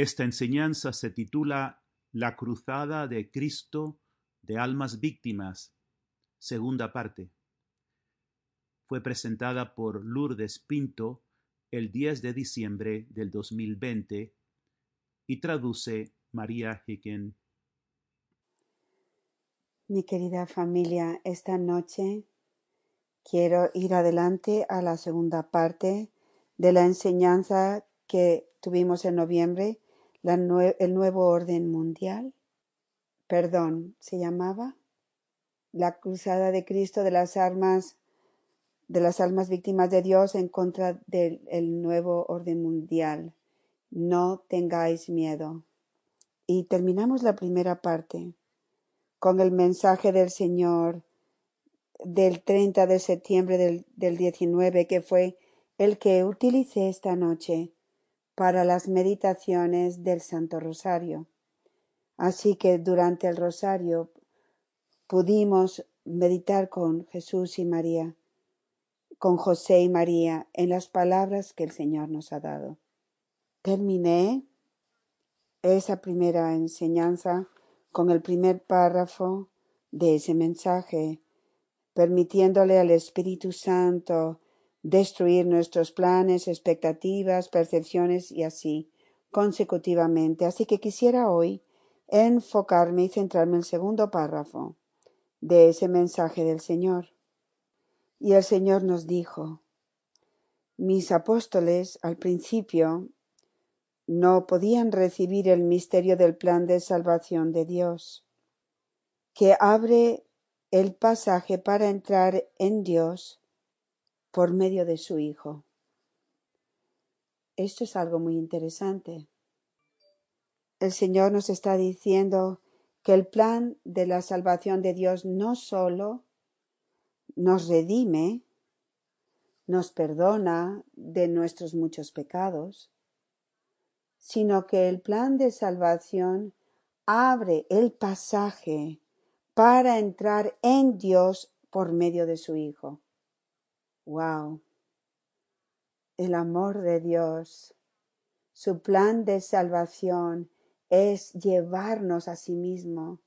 Esta enseñanza se titula La Cruzada de Cristo de Almas Víctimas, segunda parte. Fue presentada por Lourdes Pinto el 10 de diciembre del 2020 y traduce María Hicken. Mi querida familia, esta noche quiero ir adelante a la segunda parte de la enseñanza que tuvimos en noviembre, el nuevo orden mundial. Perdón, se llamaba la cruzada de Cristo de las armas de las almas víctimas de Dios en contra del nuevo orden mundial. No tengáis miedo. Y terminamos la primera parte con el mensaje del Señor del 30 de septiembre del, del 19, que fue el que utilicé esta noche para las meditaciones del Santo Rosario. Así que durante el Rosario pudimos meditar con Jesús y María, con José y María en las palabras que el Señor nos ha dado. Terminé esa primera enseñanza con el primer párrafo de ese mensaje, permitiéndole al Espíritu Santo destruir nuestros planes, expectativas, percepciones y así consecutivamente. Así que quisiera hoy enfocarme y centrarme en el segundo párrafo de ese mensaje del Señor. Y el Señor nos dijo, mis apóstoles al principio no podían recibir el misterio del plan de salvación de Dios, que abre el pasaje para entrar en Dios por medio de su Hijo. Esto es algo muy interesante. El Señor nos está diciendo que el plan de la salvación de Dios no solo nos redime, nos perdona de nuestros muchos pecados, sino que el plan de salvación abre el pasaje para entrar en Dios por medio de su Hijo. ¡Wow! El amor de Dios, su plan de salvación es llevarnos a sí mismo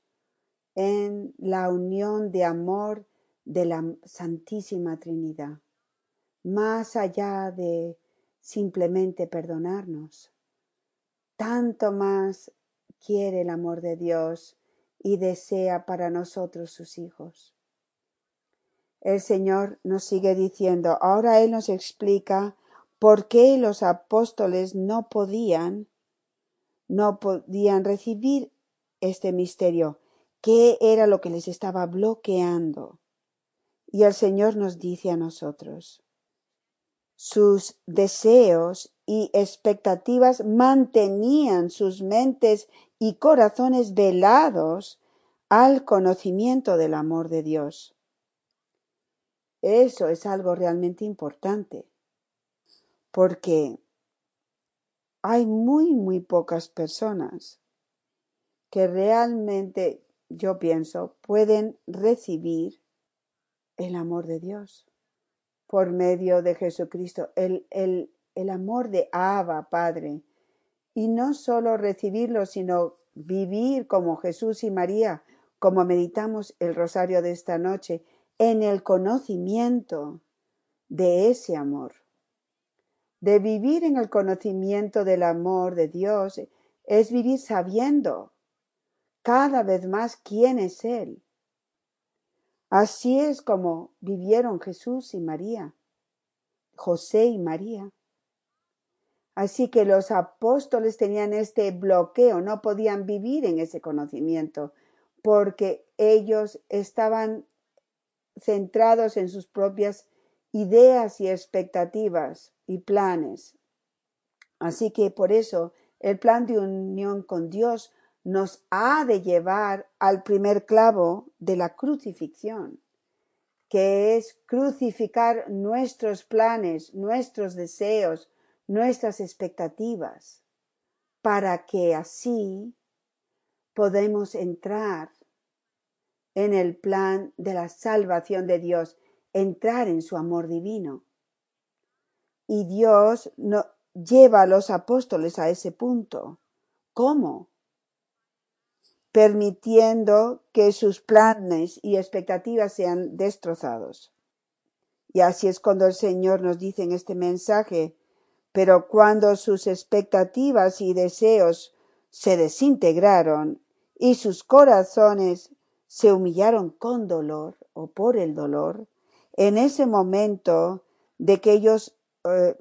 en la unión de amor de la Santísima Trinidad, más allá de simplemente perdonarnos tanto más quiere el amor de Dios y desea para nosotros sus hijos. El Señor nos sigue diciendo, ahora Él nos explica por qué los apóstoles no podían, no podían recibir este misterio, qué era lo que les estaba bloqueando. Y el Señor nos dice a nosotros, sus deseos y expectativas mantenían sus mentes y corazones velados al conocimiento del amor de Dios. Eso es algo realmente importante, porque hay muy, muy pocas personas que realmente, yo pienso, pueden recibir el amor de Dios por medio de Jesucristo, el, el, el amor de Abba, Padre. Y no solo recibirlo, sino vivir como Jesús y María, como meditamos el rosario de esta noche, en el conocimiento de ese amor. De vivir en el conocimiento del amor de Dios es vivir sabiendo cada vez más quién es Él Así es como vivieron Jesús y María, José y María. Así que los apóstoles tenían este bloqueo, no podían vivir en ese conocimiento, porque ellos estaban centrados en sus propias ideas y expectativas y planes. Así que por eso el plan de unión con Dios nos ha de llevar al primer clavo de la crucifixión, que es crucificar nuestros planes, nuestros deseos, nuestras expectativas, para que así podemos entrar en el plan de la salvación de Dios, entrar en su amor divino. Y Dios lleva a los apóstoles a ese punto ¿Cómo? Permitiendo que sus planes y expectativas sean destrozados. Y así es cuando el Señor nos dice en este mensaje, pero cuando sus expectativas y deseos se desintegraron y sus corazones se humillaron con dolor o por el dolor, en ese momento de que ellos eh,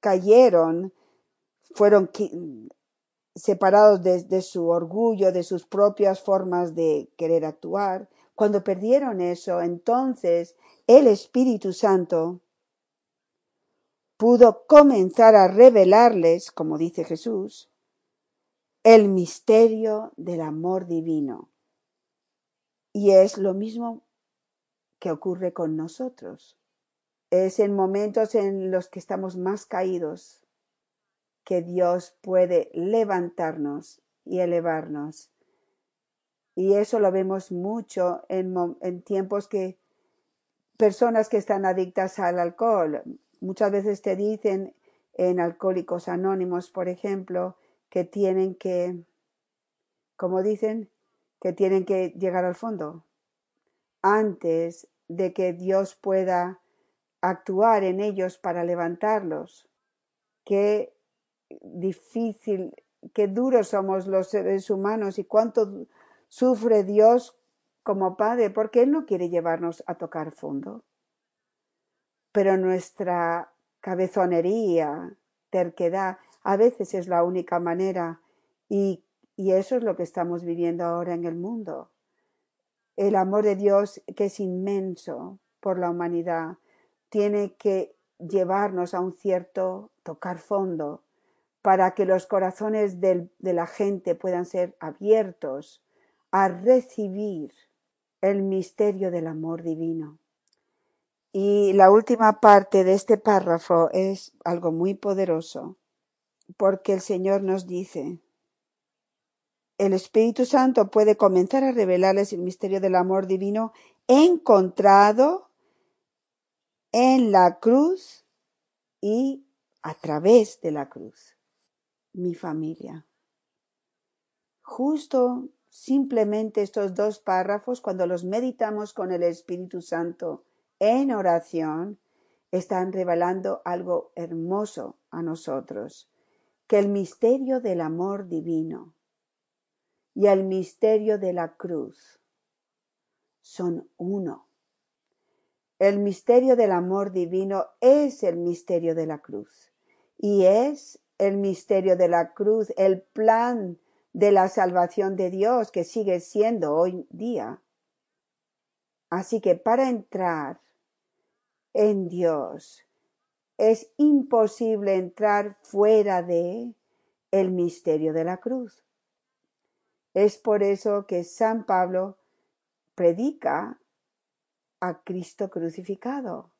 cayeron, fueron separados de, de su orgullo, de sus propias formas de querer actuar, cuando perdieron eso, entonces el Espíritu Santo pudo comenzar a revelarles, como dice Jesús, el misterio del amor divino. Y es lo mismo que ocurre con nosotros. Es en momentos en los que estamos más caídos que Dios puede levantarnos y elevarnos. Y eso lo vemos mucho en, en tiempos que personas que están adictas al alcohol, muchas veces te dicen en Alcohólicos Anónimos, por ejemplo, que tienen que, como dicen, que tienen que llegar al fondo antes de que Dios pueda actuar en ellos para levantarlos. Qué difícil, qué duros somos los seres humanos y cuánto sufre Dios como Padre, porque Él no quiere llevarnos a tocar fondo. Pero nuestra cabezonería, terquedad, a veces es la única manera y, y eso es lo que estamos viviendo ahora en el mundo. El amor de Dios, que es inmenso por la humanidad, tiene que llevarnos a un cierto tocar fondo para que los corazones de la gente puedan ser abiertos a recibir el misterio del amor divino. Y la última parte de este párrafo es algo muy poderoso, porque el Señor nos dice, el Espíritu Santo puede comenzar a revelarles el misterio del amor divino encontrado en la cruz y a través de la cruz. Mi familia. Justo Simplemente estos dos párrafos, cuando los meditamos con el Espíritu Santo en oración, están revelando algo hermoso a nosotros, que el misterio del amor divino y el misterio de la cruz son uno. El misterio del amor divino es el misterio de la cruz y es el misterio de la cruz, el plan de la salvación de Dios que sigue siendo hoy día. Así que para entrar en Dios es imposible entrar fuera de el misterio de la cruz. Es por eso que San Pablo predica a Cristo crucificado,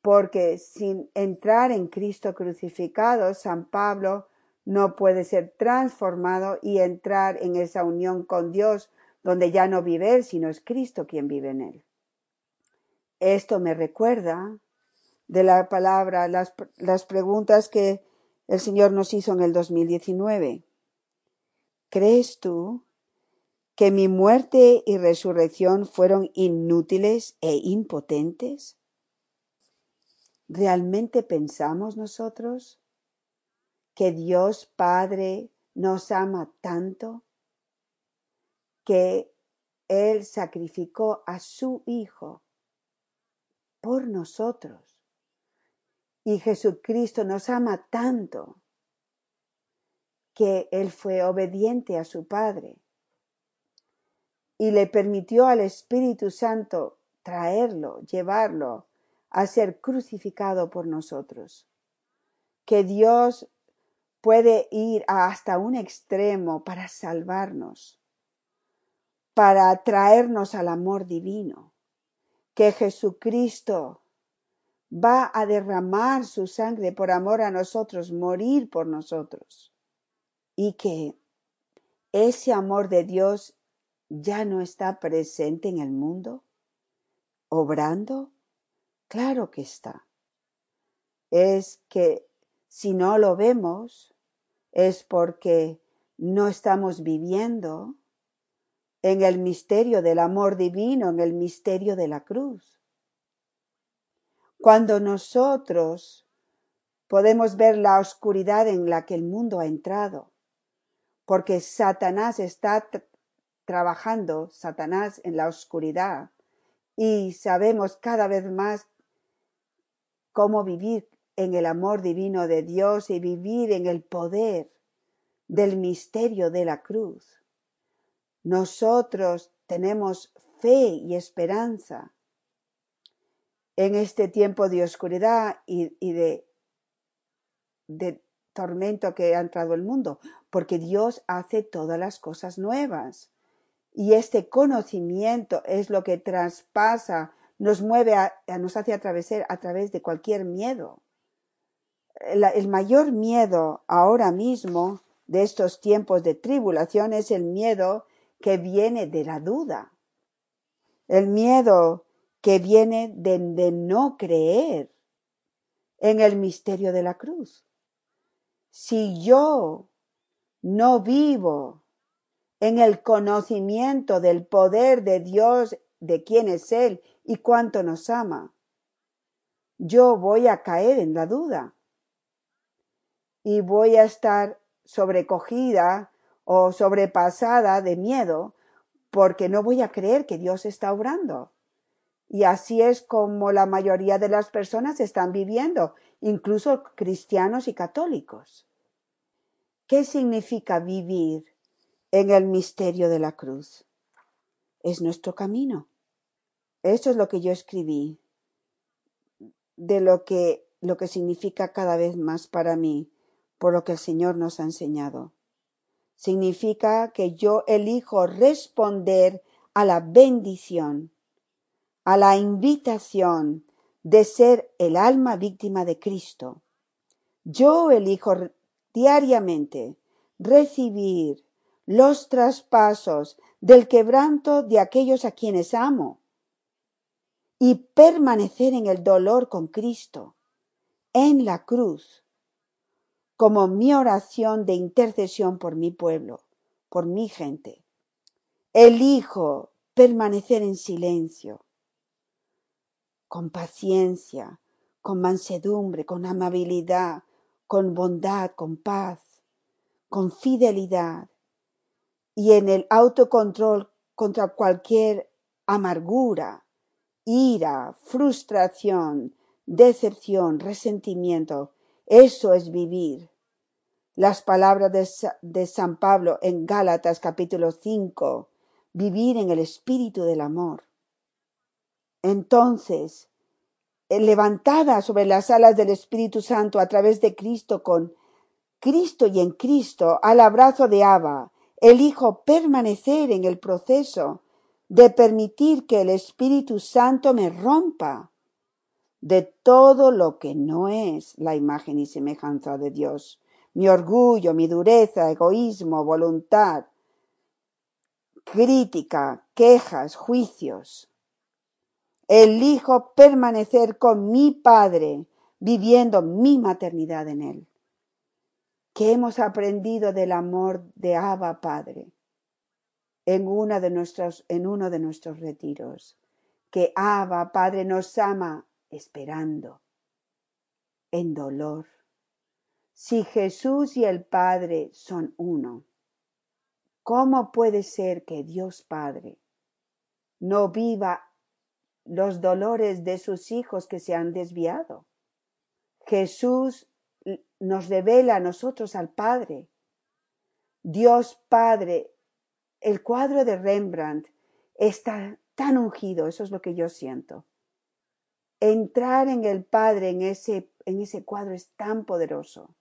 porque sin entrar en Cristo crucificado, San Pablo no puede ser transformado y entrar en esa unión con Dios donde ya no vive Él, sino es Cristo quien vive en Él. Esto me recuerda de la palabra, las, las preguntas que el Señor nos hizo en el 2019. ¿Crees tú que mi muerte y resurrección fueron inútiles e impotentes? ¿Realmente pensamos nosotros que Dios Padre nos ama tanto que Él sacrificó a su Hijo por nosotros. Y Jesucristo nos ama tanto que Él fue obediente a su Padre. Y le permitió al Espíritu Santo traerlo, llevarlo a ser crucificado por nosotros. Que Dios puede ir hasta un extremo para salvarnos, para traernos al amor divino, que Jesucristo va a derramar su sangre por amor a nosotros, morir por nosotros, y que ese amor de Dios ya no está presente en el mundo, obrando, claro que está. Es que si no lo vemos, es porque no estamos viviendo en el misterio del amor divino, en el misterio de la cruz. Cuando nosotros podemos ver la oscuridad en la que el mundo ha entrado, porque Satanás está trabajando, Satanás en la oscuridad, y sabemos cada vez más cómo vivir en el amor divino de Dios y vivir en el poder del misterio de la cruz. Nosotros tenemos fe y esperanza en este tiempo de oscuridad y, de, de tormento que ha entrado el mundo, porque Dios hace todas las cosas nuevas. Y este conocimiento es lo que traspasa, nos mueve, a, nos hace atravesar a través de cualquier miedo. el mayor miedo ahora mismo de estos tiempos de tribulación es el miedo que viene de la duda. El miedo que viene de, no creer en el misterio de la cruz. Si yo no vivo en el conocimiento del poder de Dios, de quién es Él y cuánto nos ama, yo voy a caer en la duda y voy a estar sobrecogida o sobrepasada de miedo porque no voy a creer que Dios está obrando. Y así es como la mayoría de las personas están viviendo, incluso cristianos y católicos. ¿Qué significa vivir en el misterio de la cruz? Es nuestro camino. Eso es lo que yo escribí, de lo que, lo que significa cada vez más para mí por lo que el Señor nos ha enseñado. Significa que yo elijo responder a la bendición, a la invitación de ser el alma víctima de Cristo. Yo elijo diariamente recibir los traspasos del quebranto de aquellos a quienes amo y permanecer en el dolor con Cristo, en la cruz, como mi oración de intercesión por mi pueblo, por mi gente. Elijo permanecer en silencio, con paciencia, con mansedumbre, con amabilidad, con bondad, con paz, con fidelidad y en el autocontrol contra cualquier amargura, ira, frustración, decepción, resentimiento eso es vivir. Las palabras de, San Pablo en Gálatas capítulo 5, vivir en el espíritu del amor. Entonces, levantada sobre las alas del Espíritu Santo a través de Cristo con Cristo y en Cristo al abrazo de Abba, elijo permanecer en el proceso de permitir que el Espíritu Santo me rompa de todo lo que no es la imagen y semejanza de Dios. Mi orgullo, mi dureza, egoísmo, voluntad, crítica, quejas, juicios. Elijo permanecer con mi Padre, viviendo mi maternidad en Él. ¿Qué hemos aprendido del amor de Abba Padre en, una de nuestros, en uno de nuestros retiros? Que Abba Padre nos ama esperando, en dolor. Si Jesús y el Padre son uno, ¿cómo puede ser que Dios Padre no viva los dolores de sus hijos que se han desviado? Jesús nos revela a nosotros al Padre. Dios Padre, el cuadro de Rembrandt está tan ungido, eso es lo que yo siento. Entrar en el Padre en ese, en ese cuadro es tan poderoso.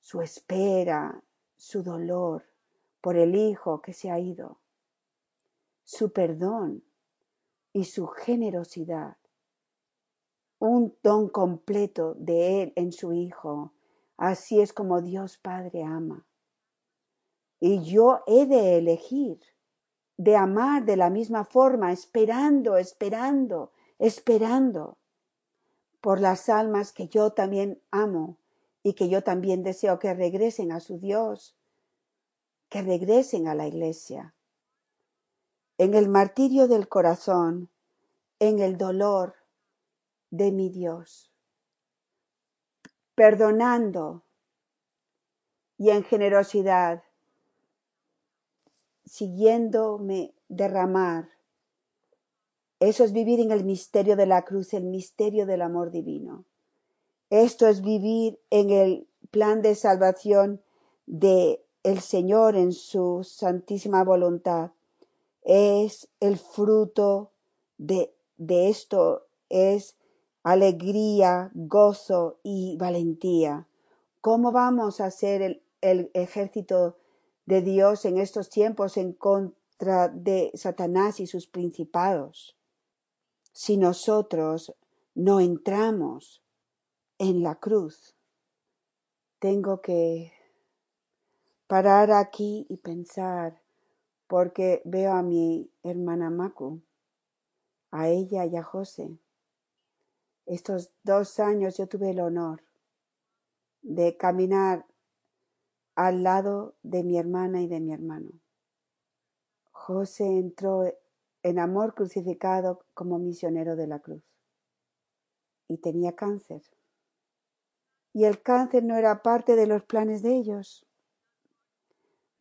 Su espera, su dolor por el Hijo que se ha ido, su perdón y su generosidad. Un don completo de Él en su Hijo. Así es como Dios Padre ama. Y yo he de elegir, de amar de la misma forma, esperando, esperando, esperando por las almas que yo también amo y que yo también deseo que regresen a su Dios, que regresen a la iglesia. En el martirio del corazón, en el dolor de mi Dios, perdonando y en generosidad, siguiéndome derramar. Eso es vivir en el misterio de la cruz, el misterio del amor divino. Esto es vivir en el plan de salvación de el Señor en su santísima voluntad. Es el fruto de, de esto, es alegría, gozo y valentía. ¿Cómo vamos a hacer el, el ejército de Dios en estos tiempos en contra de Satanás y sus principados? Si nosotros no entramos en la cruz, tengo que parar aquí y pensar porque veo a mi hermana Maku, a ella y a José. Estos dos años yo tuve el honor de caminar al lado de mi hermana y de mi hermano. José entró en amor crucificado como misionero de la cruz y tenía cáncer. Y el cáncer no era parte de los planes de ellos,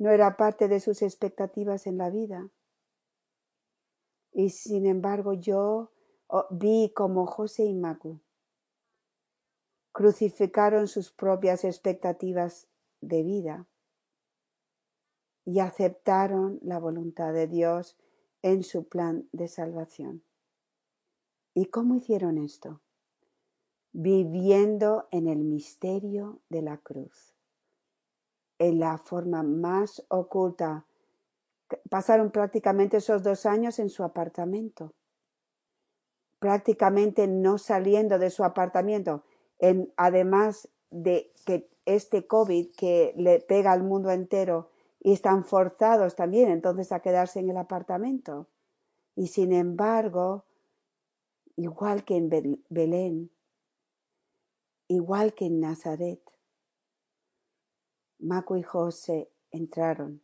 no era parte de sus expectativas en la vida. Y sin embargo yo oh, vi como José y Macu crucificaron sus propias expectativas de vida y aceptaron la voluntad de Dios en su plan de salvación. ¿Y cómo hicieron esto? Viviendo en el misterio de la cruz, en la forma más oculta. Pasaron prácticamente esos dos años en su apartamento, prácticamente no saliendo de su apartamento, en, además de que este COVID que le pega al mundo entero y están forzados también entonces a quedarse en el apartamento. Y sin embargo, igual que en Belén, igual que en Nazaret, Maco y José entraron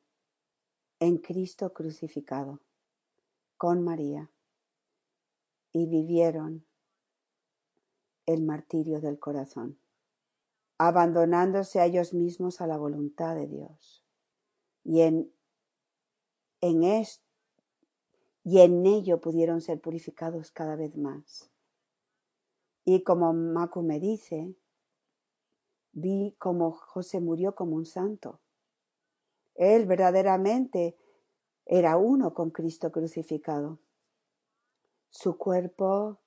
en Cristo crucificado con María y vivieron el martirio del corazón, abandonándose a ellos mismos a la voluntad de Dios. Y en, en esto y en ello pudieron ser purificados cada vez más. Y como Macu me dice, vi como José murió como un santo. Él verdaderamente era uno con Cristo crucificado. Su cuerpo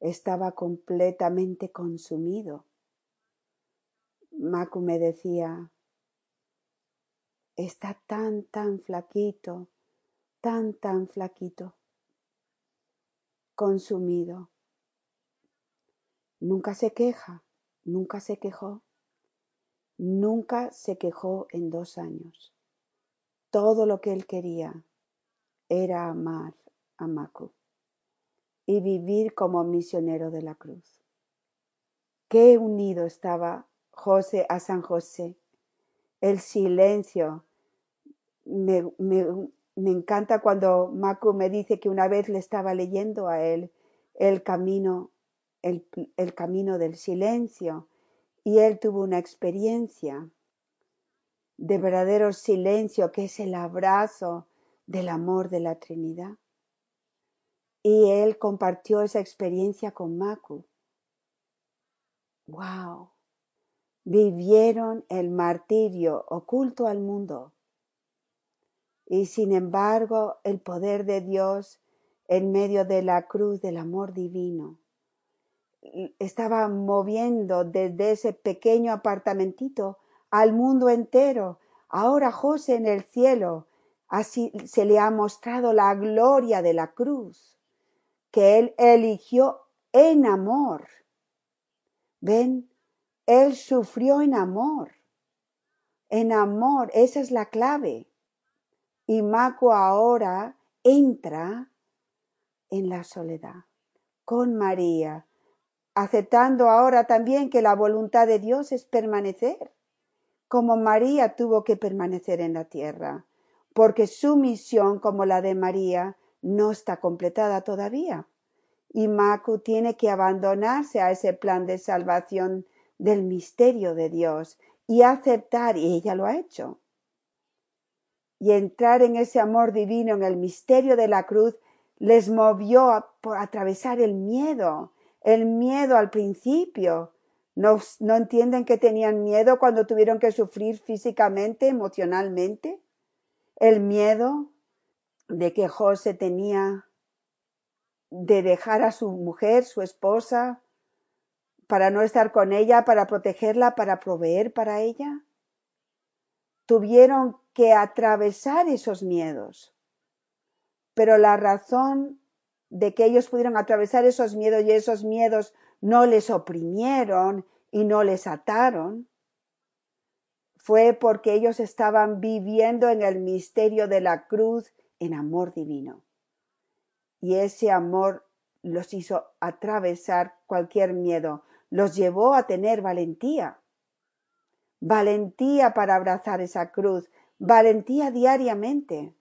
estaba completamente consumido. Macu me decía, está tan, tan flaquito, tan, tan flaquito, consumido. Nunca se queja, nunca se quejó, nunca se quejó en dos años. Todo lo que él quería era amar a Macu y vivir como misionero de la cruz. Qué unido estaba José a San José. El silencio. Me, encanta cuando Macu me dice que una vez le estaba leyendo a él el camino, el, el camino del silencio, y él tuvo una experiencia de verdadero silencio que es el abrazo del amor de la Trinidad. Y él compartió esa experiencia con Maku. ¡Wow! Vivieron el martirio oculto al mundo. Y sin embargo, el poder de Dios en medio de la cruz del amor divino estaba moviendo desde ese pequeño apartamentito al mundo entero. Ahora José en el cielo, así se le ha mostrado la gloria de la cruz que Él eligió en amor. Ven, Él sufrió en amor. En amor, esa es la clave. Y Maco ahora entra en la soledad con María, aceptando ahora también que la voluntad de Dios es permanecer, como María tuvo que permanecer en la tierra. porque su misión, como la de María, no está completada todavía. Y Macu tiene que abandonarse a ese plan de salvación del misterio de Dios y aceptar, y ella lo ha hecho, y entrar en ese amor divino, en el misterio de la cruz, les movió a, por atravesar el miedo, el miedo al principio. ¿No, ¿No entienden que tenían miedo cuando tuvieron que sufrir físicamente, emocionalmente? El miedo de que José tenía de dejar a su mujer, su esposa, para no estar con ella, para protegerla, para proveer para ella. Tuvieron que atravesar esos miedos. Pero la razón de que ellos pudieron atravesar esos miedos y esos miedos no les oprimieron y no les ataron, fue porque ellos estaban viviendo en el misterio de la cruz en amor divino. Y ese amor los hizo atravesar cualquier miedo, los llevó a tener valentía. Valentía para abrazar esa cruz, valentía diariamente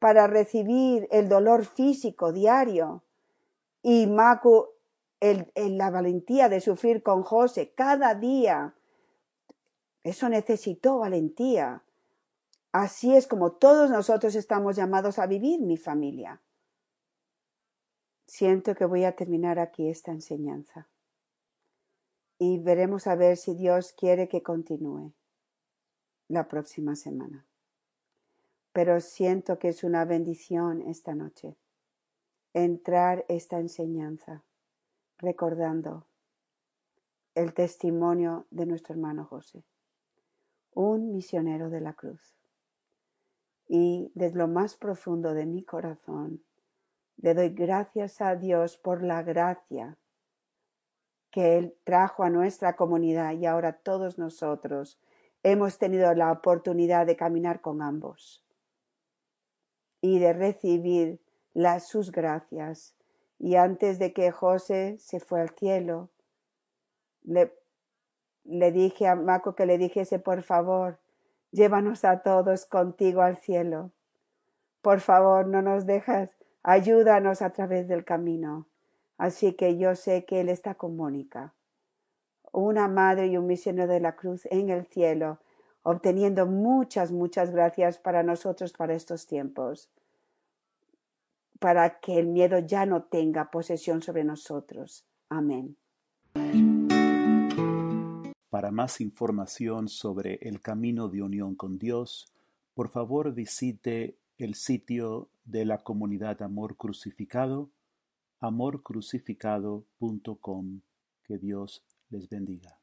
para recibir el dolor físico diario. Y Maku, el, la valentía de sufrir con José cada día. Eso necesitó valentía. Así es como todos nosotros estamos llamados a vivir mi familia. Siento que voy a terminar aquí esta enseñanza y veremos a ver si Dios quiere que continúe la próxima semana. Pero siento que es una bendición esta noche entrar esta enseñanza recordando el testimonio de nuestro hermano José, un misionero de la cruz. Y desde lo más profundo de mi corazón le doy gracias a Dios por la gracia que Él trajo a nuestra comunidad y ahora todos nosotros hemos tenido la oportunidad de caminar con ambos y de recibir las, sus gracias. Y antes de que José se fue al cielo, le, le dije a Maco que le dijese, por favor, llévanos a todos contigo al cielo. Por favor, no nos dejas, ayúdanos a través del camino. Así que yo sé que Él está con Mónica, una madre y un misionero de la cruz en el cielo, obteniendo muchas, muchas gracias para nosotros para estos tiempos, para que el miedo ya no tenga posesión sobre nosotros. Amén. Para más información sobre el camino de unión con Dios, por favor visite el sitio de la comunidad Amor Crucificado amorcrucificado.com. Que Dios les bendiga.